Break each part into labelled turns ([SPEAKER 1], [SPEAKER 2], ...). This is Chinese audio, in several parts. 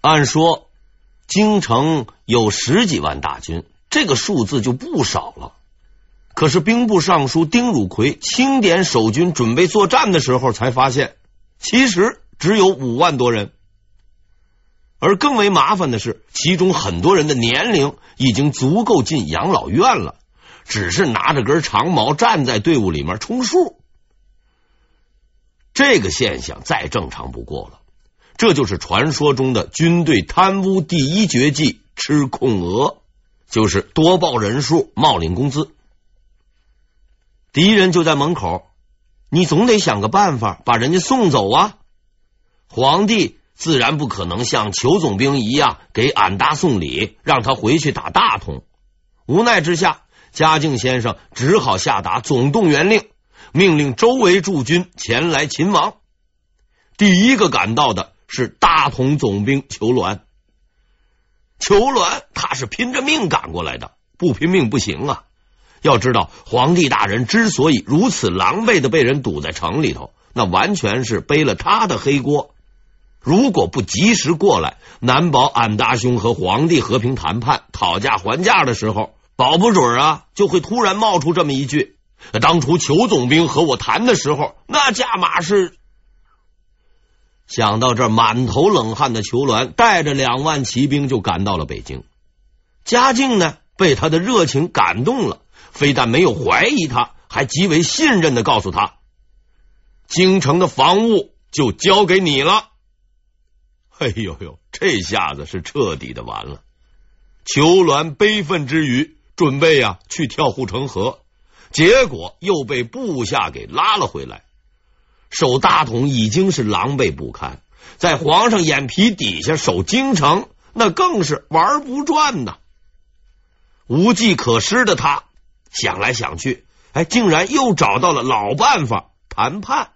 [SPEAKER 1] 按说京城有十几万大军，这个数字就不少了。可是兵部尚书丁汝奎清点守军准备作战的时候，才发现其实只有五万多人。而更为麻烦的是，其中很多人的年龄已经足够进养老院了，只是拿着根长矛站在队伍里面充数。这个现象再正常不过了，这就是传说中的军队贪污第一绝技——吃空额，就是多报人数，冒领工资。敌人就在门口，你总得想个办法把人家送走啊！皇帝自然不可能像裘总兵一样给俺答送礼，让他回去打大同。无奈之下，嘉靖先生只好下达总动员令，命令周围驻军前来擒王。第一个赶到的是大同总兵裘鸾。裘鸾他是拼着命赶过来的，不拼命不行啊！要知道，皇帝大人之所以如此狼狈的被人堵在城里头，那完全是背了他的黑锅。如果不及时过来，难保俺大兄和皇帝和平谈判、讨价还价的时候，保不准啊，就会突然冒出这么一句：“当初裘总兵和我谈的时候，那价码是……”想到这，满头冷汗的裘銮带着两万骑兵就赶到了北京。嘉靖呢，被他的热情感动了。非但没有怀疑他，还极为信任的告诉他：“京城的防务就交给你了。”哎呦呦，这下子是彻底的完了。裘銮悲愤之余，准备呀去跳护城河，结果又被部下给拉了回来。守大同已经是狼狈不堪，在皇上眼皮底下守京城，那更是玩不转呐。无计可施的他。想来想去，哎，竟然又找到了老办法——谈判。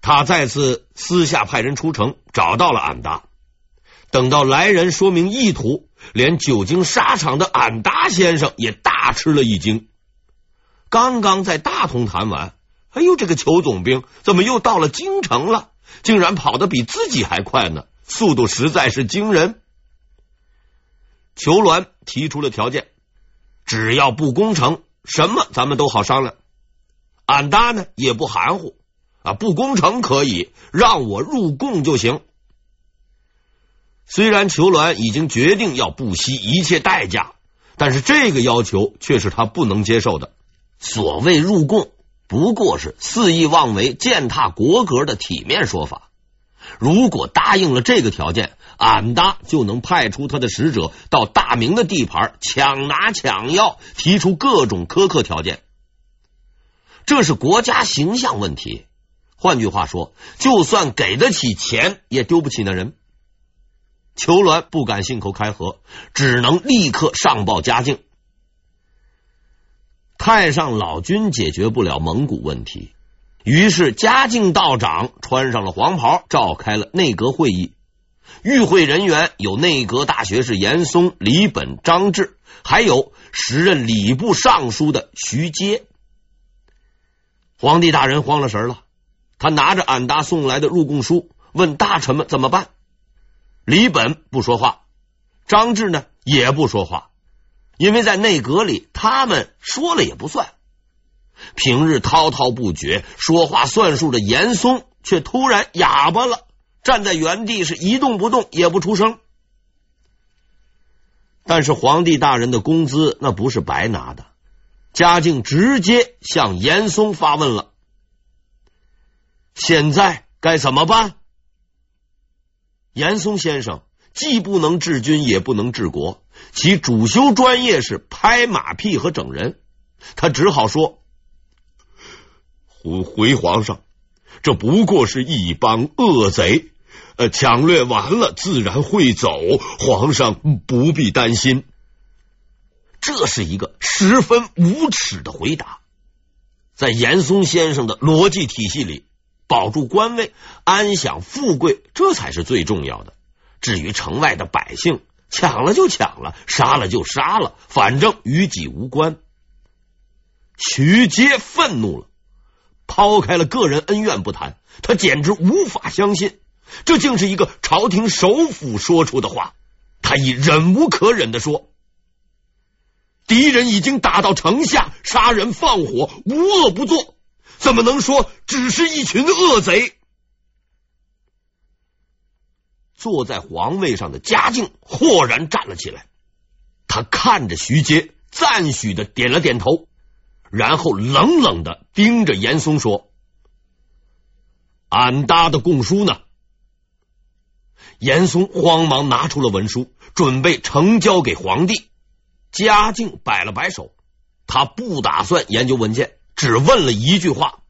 [SPEAKER 1] 他再次私下派人出城，找到了俺答。等到来人说明意图，连久经沙场的俺答先生也大吃了一惊。刚刚在大同谈完，哎呦，这个裘总兵怎么又到了京城了？竟然跑得比自己还快呢，速度实在是惊人。裘鸾提出了条件。只要不攻城，什么咱们都好商量。俺答呢也不含糊啊，不攻城可以让我入贡就行。虽然裘鸾已经决定要不惜一切代价，但是这个要求却是他不能接受的。所谓入贡，不过是肆意妄为、践踏国格的体面说法。如果答应了这个条件，俺答就能派出他的使者到大明的地盘抢拿抢要，提出各种苛刻条件。这是国家形象问题。换句话说，就算给得起钱，也丢不起那人。裘銮不敢信口开河，只能立刻上报嘉靖。太上老君解决不了蒙古问题，于是嘉靖道长穿上了黄袍，召开了内阁会议。与会人员有内阁大学士严嵩、李本、张志，还有时任礼部尚书的徐阶。皇帝大人慌了神了，他拿着俺答送来的入贡书，问大臣们怎么办。李本不说话，张志呢也不说话，因为在内阁里，他们说了也不算。平日滔滔不绝、说话算数的严嵩，却突然哑巴了。站在原地是一动不动，也不出声。但是皇帝大人的工资那不是白拿的，嘉靖直接向严嵩发问了：现在该怎么办？严嵩先生既不能治军，也不能治国，其主修专业是拍马屁和整人，他只好说：回回皇上。这不过是一帮恶贼，呃，抢掠完了自然会走，皇上不必担心。这是一个十分无耻的回答。在严嵩先生的逻辑体系里，保住官位、安享富贵，这才是最重要的。至于城外的百姓，抢了就抢了，杀了就杀了，反正与己无关。徐阶愤怒了。抛开了个人恩怨不谈，他简直无法相信这竟是一个朝廷首辅说出的话。他已忍无可忍的说：“敌人已经打到城下，杀人放火，无恶不作，怎么能说只是一群恶贼？”坐在皇位上的嘉靖豁然站了起来，他看着徐阶，赞许的点了点头，然后冷冷的盯着严嵩说：“俺答的供书呢？”严嵩慌忙拿出了文书，准备呈交给皇帝。嘉靖摆了摆手，他不打算研究文件，只问了一句话：“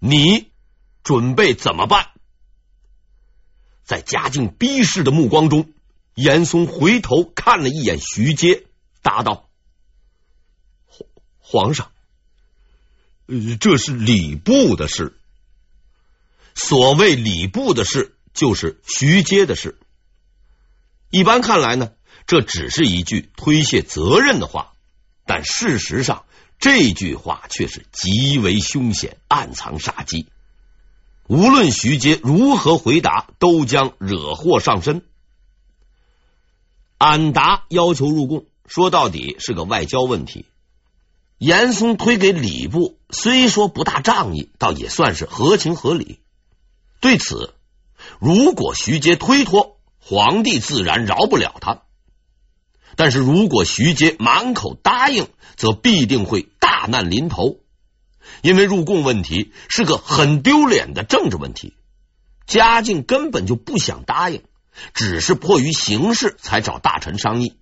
[SPEAKER 1] 你准备怎么办？”在嘉靖逼视的目光中，严嵩回头看了一眼徐阶，答道：“皇皇上，这是礼部的事。所谓礼部的事，就是徐阶的事。一般看来呢，这只是一句推卸责任的话，但事实上，这句话却是极为凶险，暗藏杀机。”无论徐阶如何回答，都将惹祸上身。俺答要求入贡，说到底是个外交问题。严嵩推给礼部，虽说不大仗义，倒也算是合情合理。对此，如果徐阶推脱，皇帝自然饶不了他；但是如果徐阶满口答应，则必定会大难临头。因为入贡问题是个很丢脸的政治问题，嘉靖根本就不想答应，只是迫于形势才找大臣商议。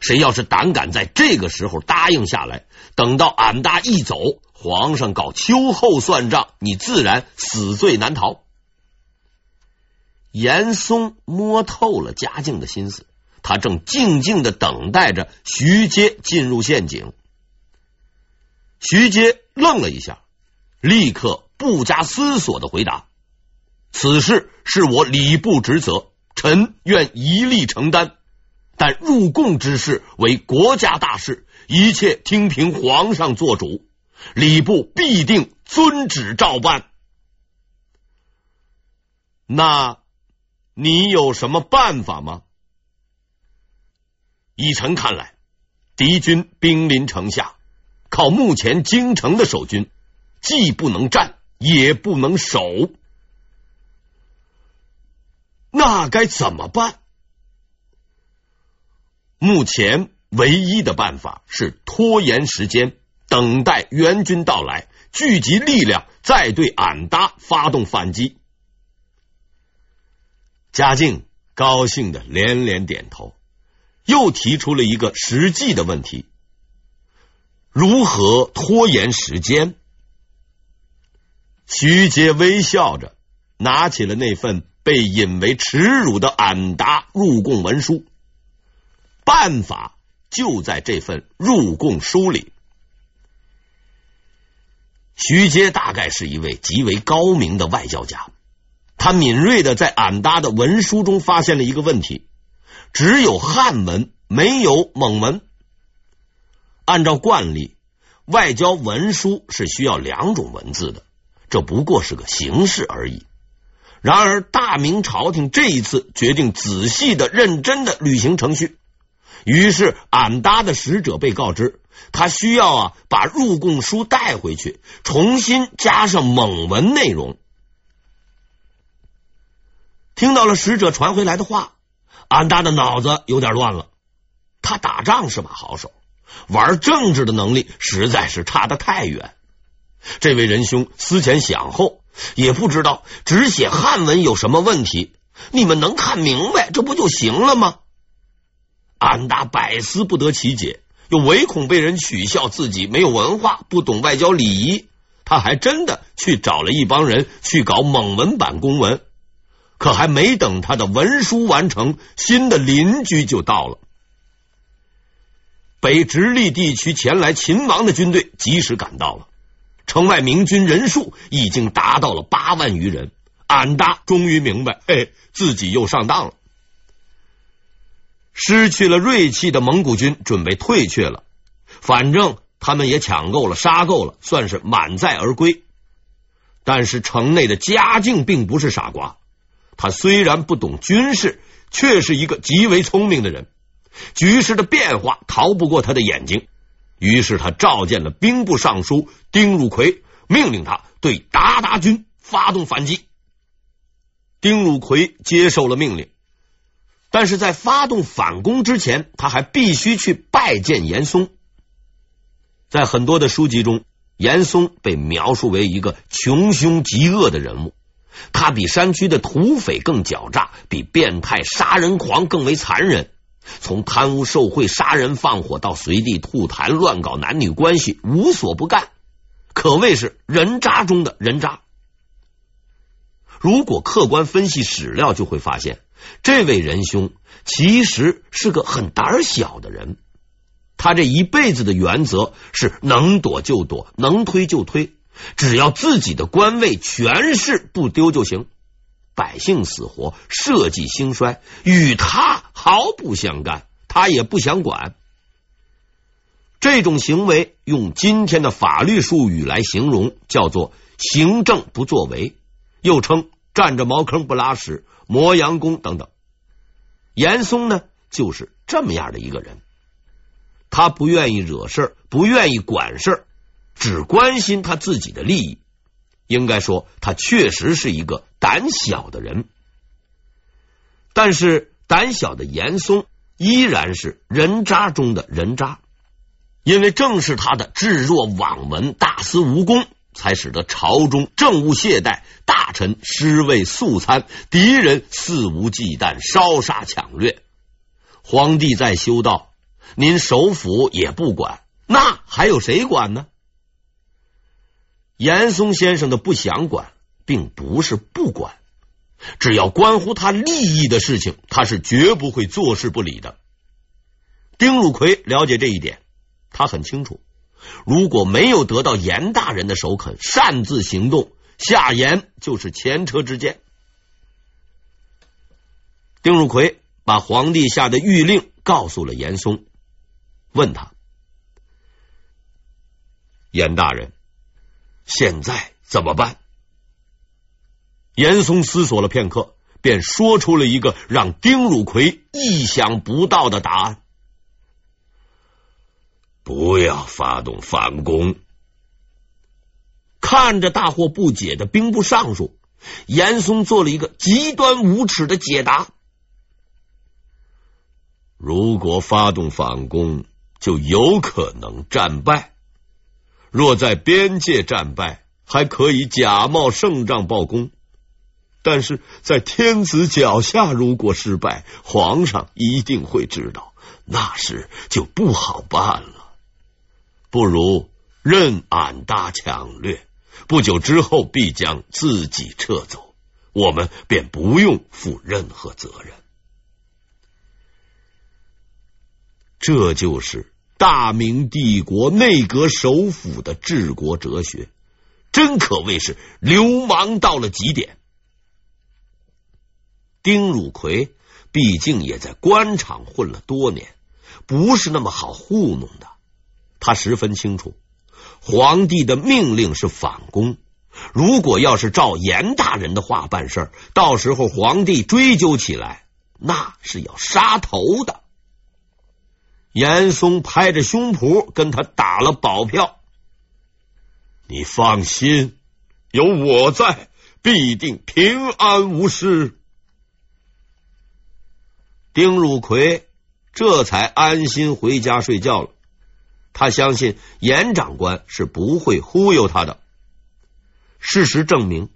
[SPEAKER 1] 谁要是胆敢在这个时候答应下来，等到俺答一走，皇上搞秋后算账，你自然死罪难逃。严嵩摸透了嘉靖的心思，他正静静的等待着徐阶进入陷阱。徐阶愣了一下，立刻不加思索的回答：“此事是我礼部职责，臣愿一力承担。但入贡之事为国家大事，一切听凭皇上做主，礼部必定遵旨照办。那你有什么办法吗？依臣看来，敌军兵临城下。”靠目前京城的守军，既不能战，也不能守，那该怎么办？目前唯一的办法是拖延时间，等待援军到来，聚集力量，再对俺答发动反击。嘉靖高兴的连连点头，又提出了一个实际的问题。如何拖延时间？徐阶微笑着拿起了那份被引为耻辱的俺答入贡文书，办法就在这份入贡书里。徐阶大概是一位极为高明的外交家，他敏锐的在俺答的文书中发现了一个问题：只有汉文，没有蒙文。按照惯例，外交文书是需要两种文字的，这不过是个形式而已。然而，大明朝廷这一次决定仔细的、认真的履行程序，于是俺答的使者被告知，他需要啊把入贡书带回去，重新加上蒙文内容。听到了使者传回来的话，俺答的脑子有点乱了。他打仗是把好手。玩政治的能力实在是差得太远。这位仁兄思前想后，也不知道只写汉文有什么问题。你们能看明白，这不就行了吗？安达百思不得其解，又唯恐被人取笑自己没有文化，不懂外交礼仪。他还真的去找了一帮人去搞蒙文版公文。可还没等他的文书完成，新的邻居就到了。北直隶地区前来勤王的军队及时赶到了，城外明军人数已经达到了八万余人。俺答终于明白，哎，自己又上当了。失去了锐气的蒙古军准备退却了，反正他们也抢够了，杀够了，算是满载而归。但是城内的嘉靖并不是傻瓜，他虽然不懂军事，却是一个极为聪明的人。局势的变化逃不过他的眼睛，于是他召见了兵部尚书丁汝奎，命令他对鞑靼军发动反击。丁汝奎接受了命令，但是在发动反攻之前，他还必须去拜见严嵩。在很多的书籍中，严嵩被描述为一个穷凶极恶的人物，他比山区的土匪更狡诈，比变态杀人狂更为残忍。从贪污受贿、杀人放火到随地吐痰、乱搞男女关系，无所不干，可谓是人渣中的人渣。如果客观分析史料，就会发现，这位仁兄其实是个很胆小的人。他这一辈子的原则是能躲就躲，能推就推，只要自己的官位、权势不丢就行。百姓死活、社稷兴衰，与他毫不相干，他也不想管。这种行为用今天的法律术语来形容，叫做行政不作为，又称占着茅坑不拉屎、磨洋工等等。严嵩呢，就是这么样的一个人。他不愿意惹事，不愿意管事，只关心他自己的利益。应该说，他确实是一个胆小的人，但是胆小的严嵩依然是人渣中的人渣，因为正是他的置若罔闻、大肆无功，才使得朝中政务懈怠，大臣尸位素餐，敌人肆无忌惮，烧杀抢掠。皇帝在修道，您首辅也不管，那还有谁管呢？严嵩先生的不想管，并不是不管，只要关乎他利益的事情，他是绝不会坐视不理的。丁汝奎了解这一点，他很清楚，如果没有得到严大人的首肯，擅自行动，夏言就是前车之鉴。丁汝奎把皇帝下的谕令告诉了严嵩，问他：“严大人。”现在怎么办？严嵩思索了片刻，便说出了一个让丁汝奎意想不到的答案：不要发动反攻。看着大惑不解的兵部尚书，严嵩做了一个极端无耻的解答：如果发动反攻，就有可能战败。若在边界战败，还可以假冒胜仗报功；但是在天子脚下，如果失败，皇上一定会知道，那时就不好办了。不如任俺答抢掠，不久之后必将自己撤走，我们便不用负任何责任。这就是。大明帝国内阁首辅的治国哲学，真可谓是流氓到了极点。丁汝奎毕竟也在官场混了多年，不是那么好糊弄的。他十分清楚，皇帝的命令是反攻，如果要是照严大人的话办事儿，到时候皇帝追究起来，那是要杀头的。严嵩拍着胸脯跟他打了保票：“你放心，有我在，必定平安无事。”丁汝奎这才安心回家睡觉了。他相信严长官是不会忽悠他的。事实证明，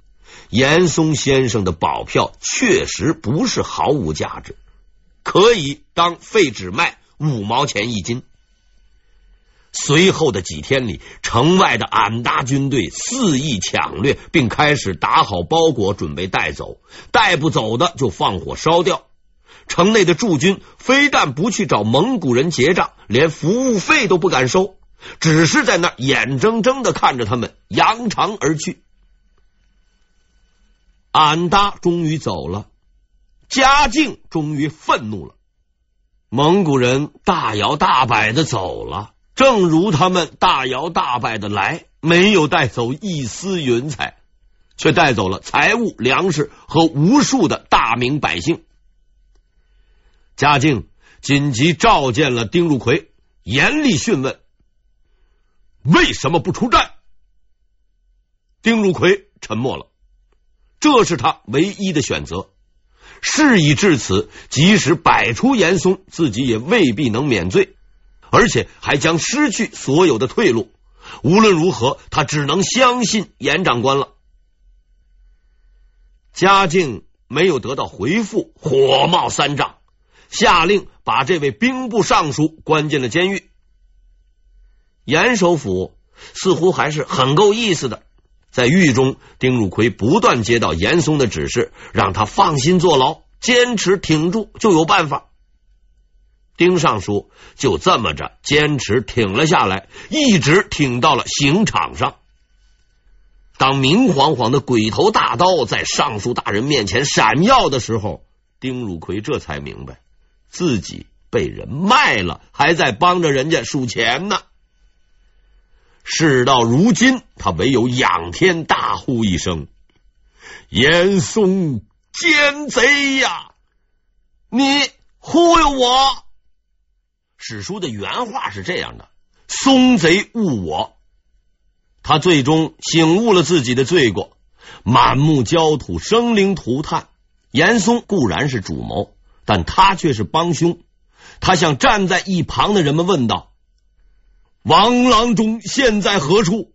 [SPEAKER 1] 严嵩先生的保票确实不是毫无价值，可以当废纸卖。五毛钱一斤。随后的几天里，城外的俺答军队肆意抢掠，并开始打好包裹准备带走，带不走的就放火烧掉。城内的驻军非但不去找蒙古人结账，连服务费都不敢收，只是在那眼睁睁的看着他们扬长而去。俺答终于走了，嘉靖终于愤怒了。蒙古人大摇大摆的走了，正如他们大摇大摆的来，没有带走一丝云彩，却带走了财物、粮食和无数的大明百姓。嘉靖紧急召见了丁汝奎，严厉询问：为什么不出战？丁汝奎沉默了，这是他唯一的选择。事已至此，即使摆出严嵩，自己也未必能免罪，而且还将失去所有的退路。无论如何，他只能相信严长官了。嘉靖没有得到回复，火冒三丈，下令把这位兵部尚书关进了监狱。严首府似乎还是很够意思的。在狱中，丁汝奎不断接到严嵩的指示，让他放心坐牢，坚持挺住就有办法。丁尚书就这么着坚持挺了下来，一直挺到了刑场上。当明晃晃的鬼头大刀在尚书大人面前闪耀的时候，丁汝奎这才明白自己被人卖了，还在帮着人家数钱呢。事到如今，他唯有仰天大呼一声：“严嵩奸贼呀！你忽悠我！”史书的原话是这样的：“松贼误我。”他最终醒悟了自己的罪过，满目焦土，生灵涂炭。严嵩固然是主谋，但他却是帮凶。他向站在一旁的人们问道。王郎中现在何处？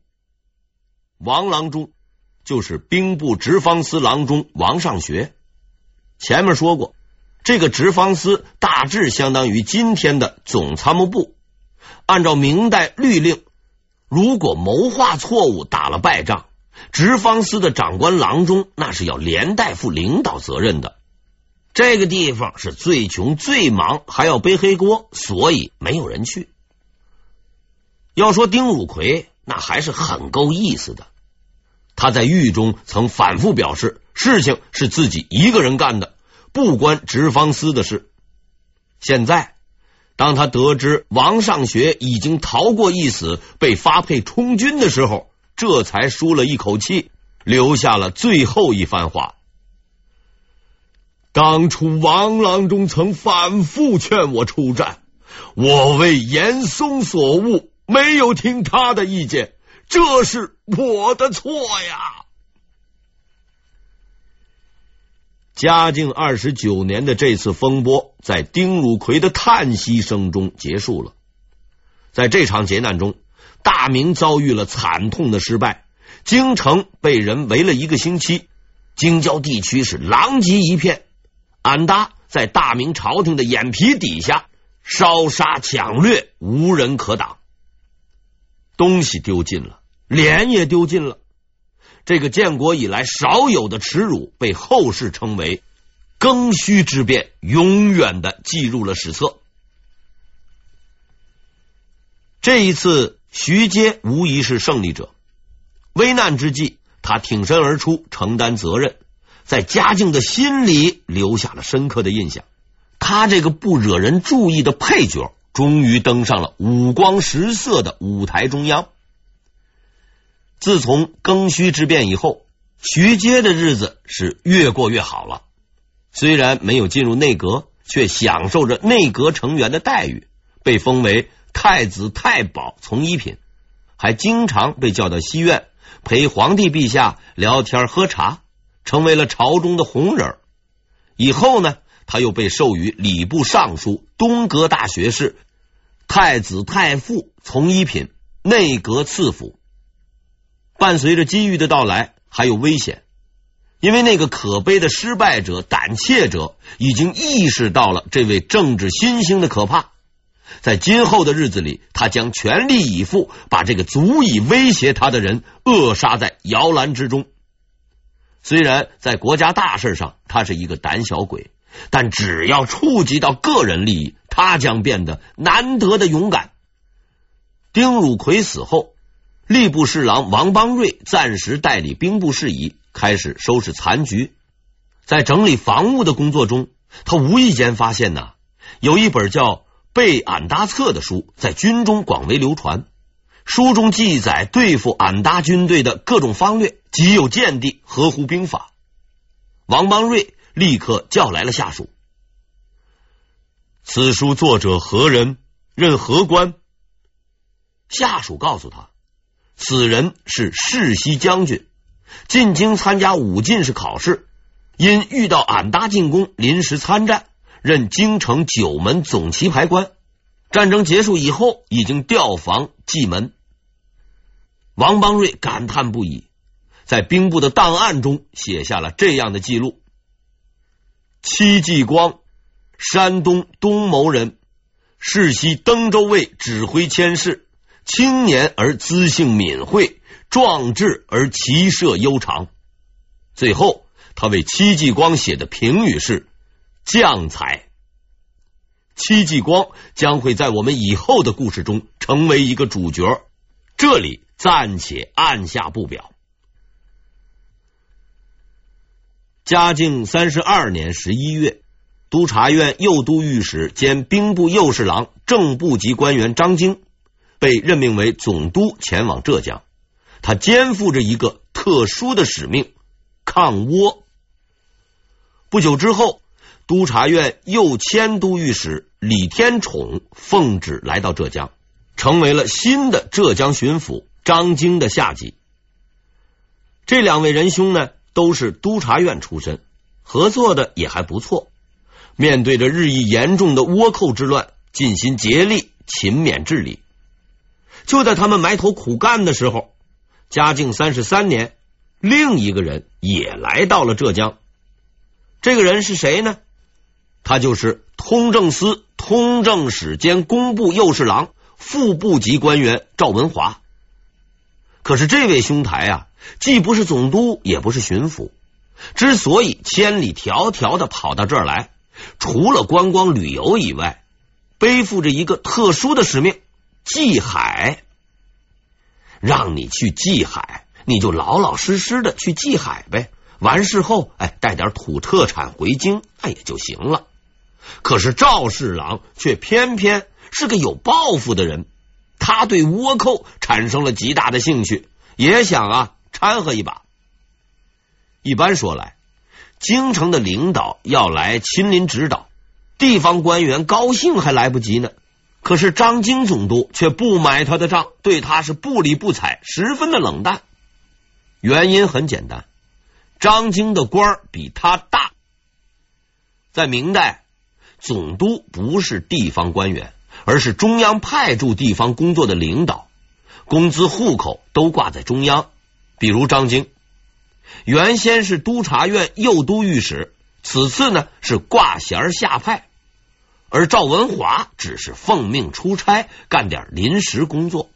[SPEAKER 1] 王郎中就是兵部直方司郎中王尚学。前面说过，这个直方司大致相当于今天的总参谋部。按照明代律令，如果谋划错误，打了败仗，直方司的长官郎中那是要连带负领导责任的。这个地方是最穷最忙，还要背黑锅，所以没有人去。要说丁汝奎，那还是很够意思的。他在狱中曾反复表示，事情是自己一个人干的，不关直方司的事。现在，当他得知王尚学已经逃过一死，被发配充军的时候，这才舒了一口气，留下了最后一番话：当初王郎中曾反复劝我出战，我为严嵩所误。没有听他的意见，这是我的错呀。嘉靖二十九年的这次风波，在丁汝奎的叹息声中结束了。在这场劫难中，大明遭遇了惨痛的失败，京城被人围了一个星期，京郊地区是狼藉一片。俺答在大明朝廷的眼皮底下烧杀抢掠，无人可挡。东西丢尽了，脸也丢尽了。这个建国以来少有的耻辱，被后世称为“庚戌之变”，永远的记入了史册。这一次，徐阶无疑是胜利者。危难之际，他挺身而出，承担责任，在嘉靖的心里留下了深刻的印象。他这个不惹人注意的配角。终于登上了五光十色的舞台中央。自从庚戌之变以后，徐阶的日子是越过越好了。虽然没有进入内阁，却享受着内阁成员的待遇，被封为太子太保从一品，还经常被叫到西苑陪皇帝陛下聊天喝茶，成为了朝中的红人。以后呢，他又被授予礼部尚书、东阁大学士。太子太傅从一品，内阁次辅。伴随着机遇的到来，还有危险，因为那个可悲的失败者、胆怯者已经意识到了这位政治新星的可怕。在今后的日子里，他将全力以赴，把这个足以威胁他的人扼杀在摇篮之中。虽然在国家大事上，他是一个胆小鬼。但只要触及到个人利益，他将变得难得的勇敢。丁汝奎死后，吏部侍郎王邦瑞暂时代理兵部事宜，开始收拾残局。在整理防务的工作中，他无意间发现呢，有一本叫《备俺答册》的书在军中广为流传，书中记载对付俺答军队的各种方略，极有见地，合乎兵法。王邦瑞立刻叫来了下属。此书作者何人？任何官？下属告诉他，此人是世袭将军，进京参加武进士考试，因遇到俺答进攻，临时参战，任京城九门总旗牌官。战争结束以后，已经调防蓟门。王邦瑞感叹不已，在兵部的档案中写下了这样的记录：戚继光，山东东牟人，世袭登州卫指挥佥事，青年而资性敏慧，壮志而骑射悠长。最后，他为戚继光写的评语是：将才。戚继光将会在我们以后的故事中成为一个主角，这里暂且按下不表。嘉靖三十二年十一月，督察院右都御史兼兵部右侍郎、正部级官员张京被任命为总督，前往浙江。他肩负着一个特殊的使命——抗倭。不久之后，督察院右迁都御史李天宠奉旨来到浙江，成为了新的浙江巡抚张京的下级。这两位仁兄呢，都是督察院出身，合作的也还不错。面对着日益严重的倭寇之乱，尽心竭力勤勉治理。就在他们埋头苦干的时候，嘉靖三十三年，另一个人也来到了浙江。这个人是谁呢？他就是通政司通政使兼工部右侍郎、副部级官员赵文华。可是这位兄台啊，既不是总督，也不是巡抚。之所以千里迢迢的跑到这儿来，除了观光旅游以外，背负着一个特殊的使命——祭海。让你去祭海，你就老老实实的去祭海呗。完事后，哎，带点土特产回京，那也就行了。可是赵侍郎却偏偏是个有抱负的人，他对倭寇产生了极大的兴趣，也想啊掺和一把。一般说来，京城的领导要来亲临指导，地方官员高兴还来不及呢。可是张京总督却不买他的账，对他是不理不睬，十分的冷淡。原因很简单，张京的官比他大，在明代。总督不是地方官员，而是中央派驻地方工作的领导，工资户口都挂在中央。比如张京，原先是督察院右都御史，此次呢是挂衔下派；而赵文华只是奉命出差，干点临时工作。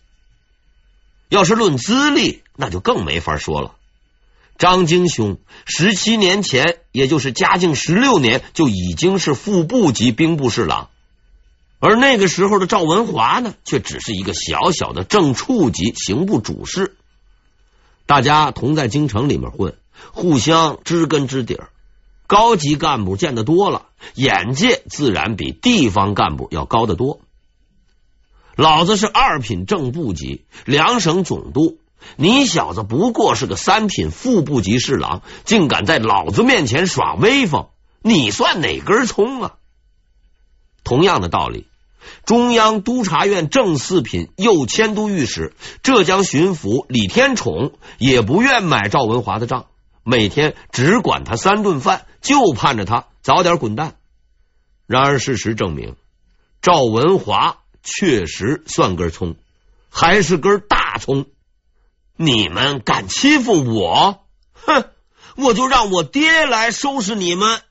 [SPEAKER 1] 要是论资历，那就更没法说了。张京兄十七年前，也就是嘉靖十六年，就已经是副部级兵部侍郎，而那个时候的赵文华呢，却只是一个小小的正处级刑部主事。大家同在京城里面混，互相知根知底儿，高级干部见得多了，眼界自然比地方干部要高得多。老子是二品正部级，两省总督。你小子不过是个三品副部级侍郎，竟敢在老子面前耍威风，你算哪根葱啊？同样的道理，中央督察院正四品右迁都御史、浙江巡抚李天宠也不愿买赵文华的账，每天只管他三顿饭，就盼着他早点滚蛋。然而事实证明，赵文华确实算根葱，还是根大葱。你们敢欺负我？哼！我就让我爹来收拾你们。